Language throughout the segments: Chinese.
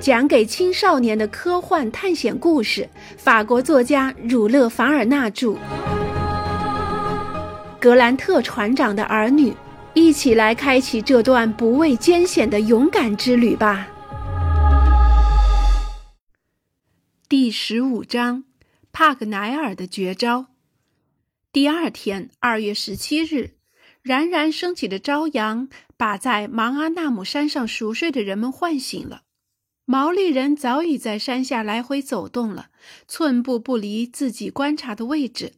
讲给青少年的科幻探险故事，法国作家儒勒·凡尔纳著。格兰特船长的儿女，一起来开启这段不畏艰险的勇敢之旅吧。第十五章：帕格奈尔的绝招。第二天，二月十七日，冉冉升起的朝阳把在芒阿纳姆山上熟睡的人们唤醒了。毛利人早已在山下来回走动了，寸步不离自己观察的位置。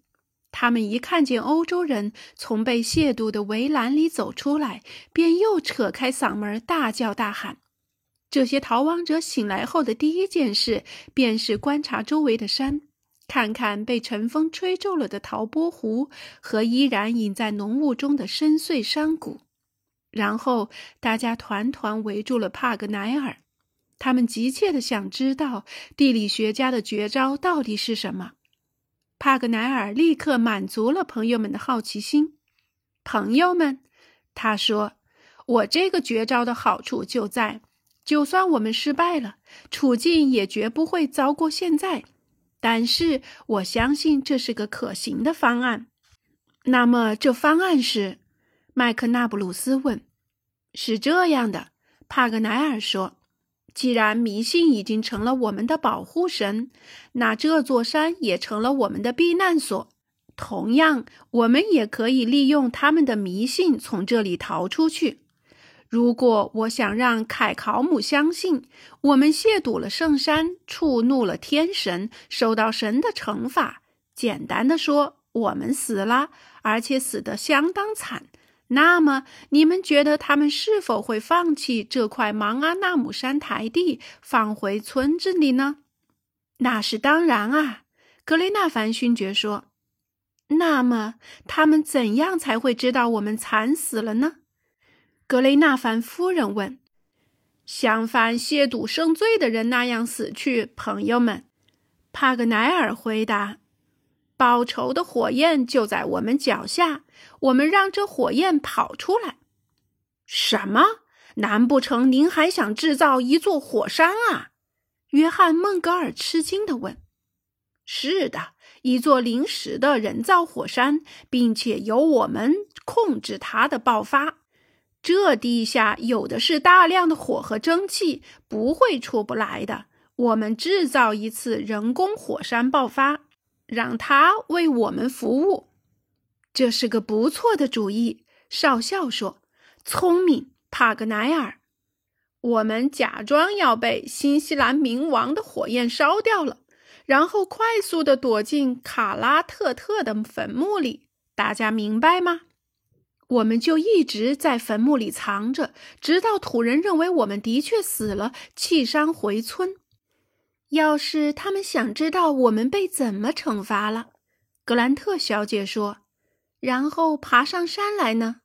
他们一看见欧洲人从被亵渎的围栏里走出来，便又扯开嗓门大叫大喊。这些逃亡者醒来后的第一件事，便是观察周围的山，看看被晨风吹皱了的陶波湖和依然隐在浓雾中的深邃山谷。然后，大家团团围住了帕格奈尔。他们急切地想知道地理学家的绝招到底是什么。帕格奈尔立刻满足了朋友们的好奇心。朋友们，他说：“我这个绝招的好处就在，就算我们失败了，处境也绝不会糟过现在。但是我相信这是个可行的方案。”那么，这方案是？麦克纳布鲁斯问。“是这样的。”帕格奈尔说。既然迷信已经成了我们的保护神，那这座山也成了我们的避难所。同样，我们也可以利用他们的迷信从这里逃出去。如果我想让凯考姆相信我们亵渎了圣山，触怒了天神，受到神的惩罚，简单的说，我们死了，而且死得相当惨。那么，你们觉得他们是否会放弃这块芒阿纳姆山台地，放回村子里呢？那是当然啊，格雷纳凡勋爵说。那么，他们怎样才会知道我们惨死了呢？格雷纳凡夫人问。像犯亵渎圣罪的人那样死去，朋友们，帕格奈尔回答。报仇的火焰就在我们脚下，我们让这火焰跑出来。什么？难不成您还想制造一座火山啊？约翰·孟格尔吃惊地问。“是的，一座临时的人造火山，并且由我们控制它的爆发。这地下有的是大量的火和蒸汽，不会出不来的。我们制造一次人工火山爆发。”让他为我们服务，这是个不错的主意。少校说：“聪明，帕格奈尔。我们假装要被新西兰冥王的火焰烧掉了，然后快速的躲进卡拉特特的坟墓里。大家明白吗？我们就一直在坟墓里藏着，直到土人认为我们的确死了，弃山回村。”要是他们想知道我们被怎么惩罚了，格兰特小姐说，然后爬上山来呢？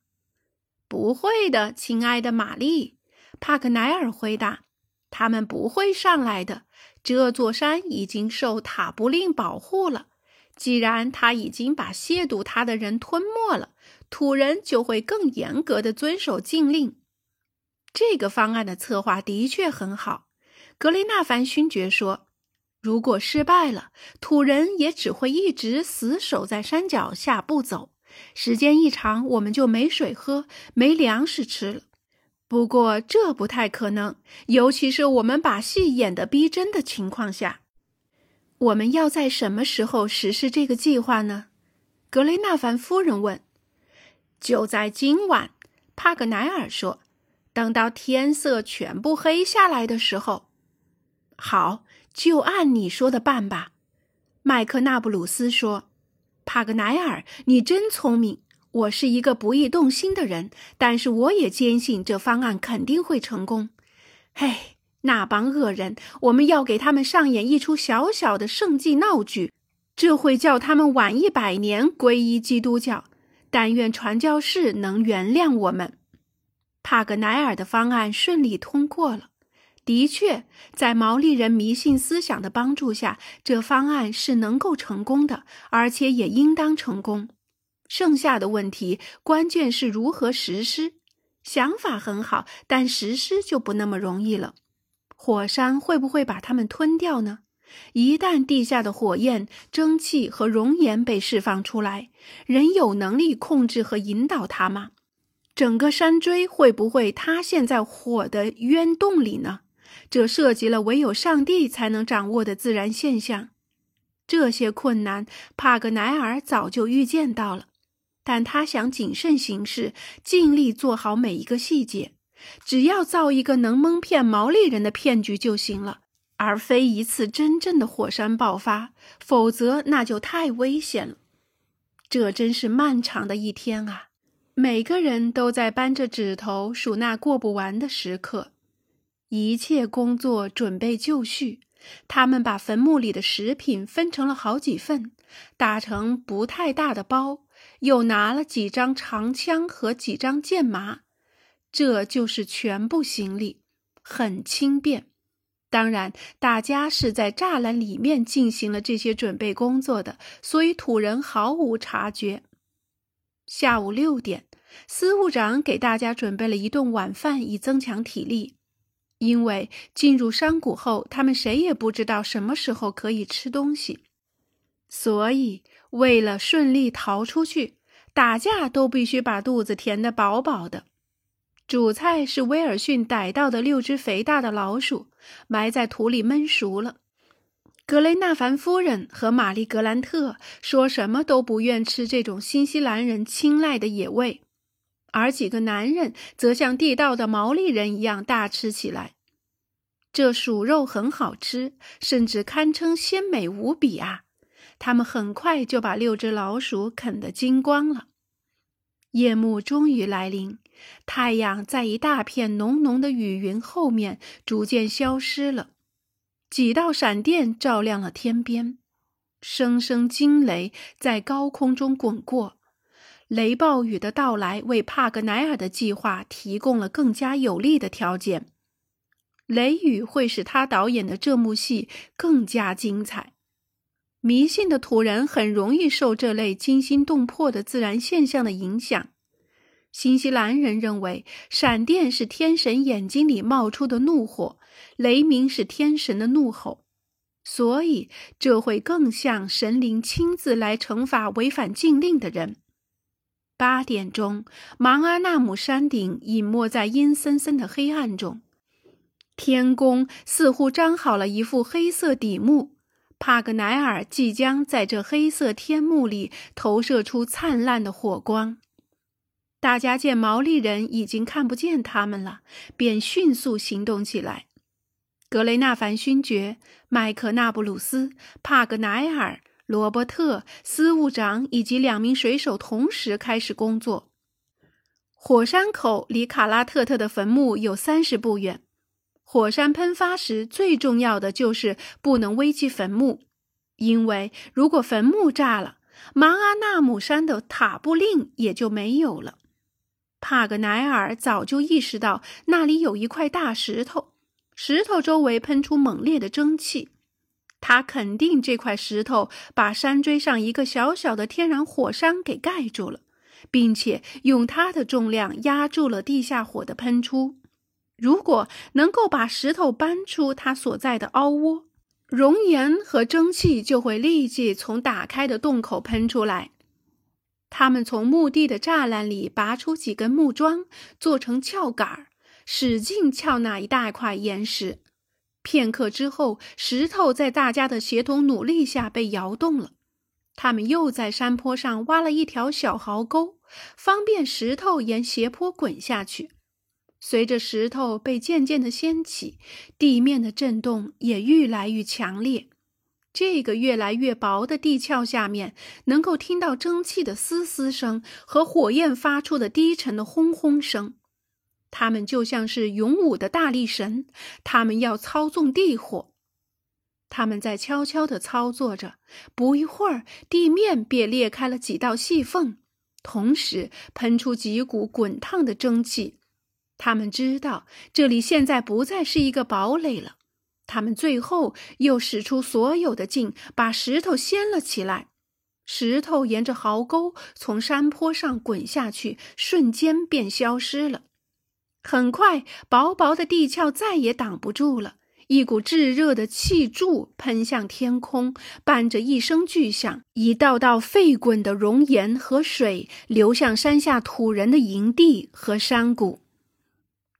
不会的，亲爱的玛丽，帕克奈尔回答。他们不会上来的。这座山已经受塔布令保护了。既然他已经把亵渎他的人吞没了，土人就会更严格的遵守禁令。这个方案的策划的确很好。格雷纳凡勋爵说：“如果失败了，土人也只会一直死守在山脚下不走。时间一长，我们就没水喝，没粮食吃了。不过这不太可能，尤其是我们把戏演得逼真的情况下。我们要在什么时候实施这个计划呢？”格雷纳凡夫人问。“就在今晚。”帕格奈尔说，“等到天色全部黑下来的时候。”好，就按你说的办吧，麦克纳布鲁斯说。帕格奈尔，你真聪明。我是一个不易动心的人，但是我也坚信这方案肯定会成功。嘿，那帮恶人，我们要给他们上演一出小小的圣迹闹剧，这会叫他们晚一百年皈依基督教。但愿传教士能原谅我们。帕格奈尔的方案顺利通过了。的确，在毛利人迷信思想的帮助下，这方案是能够成功的，而且也应当成功。剩下的问题，关键是如何实施。想法很好，但实施就不那么容易了。火山会不会把它们吞掉呢？一旦地下的火焰、蒸汽和熔岩被释放出来，人有能力控制和引导它吗？整个山锥会不会塌陷在火的渊洞里呢？这涉及了唯有上帝才能掌握的自然现象。这些困难，帕格奈尔早就预见到了，但他想谨慎行事，尽力做好每一个细节。只要造一个能蒙骗毛利人的骗局就行了。而非一次真正的火山爆发，否则那就太危险了。这真是漫长的一天啊！每个人都在扳着指头数那过不完的时刻。一切工作准备就绪，他们把坟墓里的食品分成了好几份，打成不太大的包，又拿了几张长枪和几张箭麻。这就是全部行李，很轻便。当然，大家是在栅栏里面进行了这些准备工作的，所以土人毫无察觉。下午六点，司务长给大家准备了一顿晚饭，以增强体力。因为进入山谷后，他们谁也不知道什么时候可以吃东西，所以为了顺利逃出去，打架都必须把肚子填得饱饱的。主菜是威尔逊逮到的六只肥大的老鼠，埋在土里焖熟了。格雷纳凡夫人和玛丽格兰特说什么都不愿吃这种新西兰人青睐的野味，而几个男人则像地道的毛利人一样大吃起来。这鼠肉很好吃，甚至堪称鲜美无比啊！他们很快就把六只老鼠啃得精光了。夜幕终于来临。太阳在一大片浓浓的雨云后面逐渐消失了，几道闪电照亮了天边，声声惊雷在高空中滚过。雷暴雨的到来为帕格奈尔的计划提供了更加有利的条件。雷雨会使他导演的这幕戏更加精彩。迷信的土人很容易受这类惊心动魄的自然现象的影响。新西兰人认为，闪电是天神眼睛里冒出的怒火，雷鸣是天神的怒吼，所以这会更像神灵亲自来惩罚违反禁令的人。八点钟，芒阿纳姆山顶隐没在阴森森的黑暗中，天宫似乎张好了一副黑色底幕，帕格奈尔即将在这黑色天幕里投射出灿烂的火光。大家见毛利人已经看不见他们了，便迅速行动起来。格雷纳凡勋爵、麦克纳布鲁斯、帕格奈尔、罗伯特、司务长以及两名水手同时开始工作。火山口离卡拉特特的坟墓有三十步远。火山喷发时，最重要的就是不能危及坟墓，因为如果坟墓炸了，芒阿纳姆山的塔布令也就没有了。帕格奈尔早就意识到那里有一块大石头，石头周围喷出猛烈的蒸汽。他肯定这块石头把山锥上一个小小的天然火山给盖住了，并且用它的重量压住了地下火的喷出。如果能够把石头搬出它所在的凹窝，熔岩和蒸汽就会立即从打开的洞口喷出来。他们从墓地的栅栏里拔出几根木桩，做成撬杆，使劲撬那一大块岩石。片刻之后，石头在大家的协同努力下被摇动了。他们又在山坡上挖了一条小壕沟，方便石头沿斜坡滚下去。随着石头被渐渐的掀起，地面的震动也愈来愈强烈。这个越来越薄的地壳下面，能够听到蒸汽的嘶嘶声和火焰发出的低沉的轰轰声。他们就像是勇武的大力神，他们要操纵地火。他们在悄悄地操作着，不一会儿，地面便裂开了几道细缝，同时喷出几股滚烫的蒸汽。他们知道，这里现在不再是一个堡垒了。他们最后又使出所有的劲，把石头掀了起来。石头沿着壕沟从山坡上滚下去，瞬间便消失了。很快，薄薄的地壳再也挡不住了，一股炙热的气柱喷向天空，伴着一声巨响，一道道沸滚的熔岩和水流向山下土人的营地和山谷。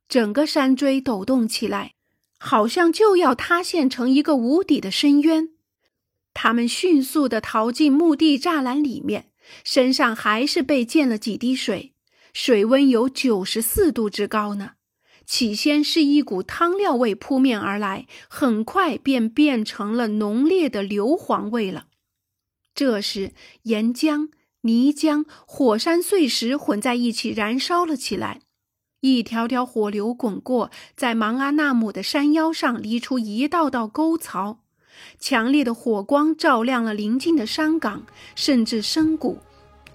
整个山锥抖动起来，好像就要塌陷成一个无底的深渊。他们迅速地逃进墓地栅栏里面，身上还是被溅了几滴水，水温有九十四度之高呢。起先是一股汤料味扑面而来，很快便变成了浓烈的硫磺味了。这时，岩浆、泥浆、火山碎石混在一起燃烧了起来，一条条火流滚过，在芒阿纳姆的山腰上犁出一道道沟槽。强烈的火光照亮了邻近的山岗，甚至深谷，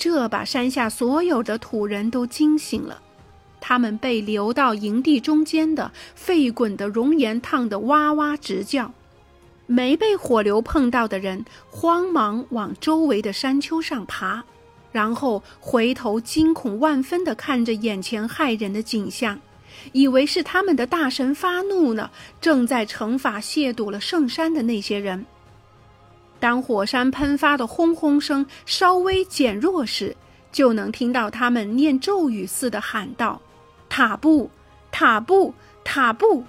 这把山下所有的土人都惊醒了。他们被流到营地中间的沸滚的熔岩烫得哇哇直叫，没被火流碰到的人慌忙往周围的山丘上爬，然后回头惊恐万分地看着眼前骇人的景象，以为是他们的大神发怒了，正在惩罚亵渎了圣山的那些人。当火山喷发的轰轰声稍微减弱时，就能听到他们念咒语似的喊道。塔布，塔布，塔布！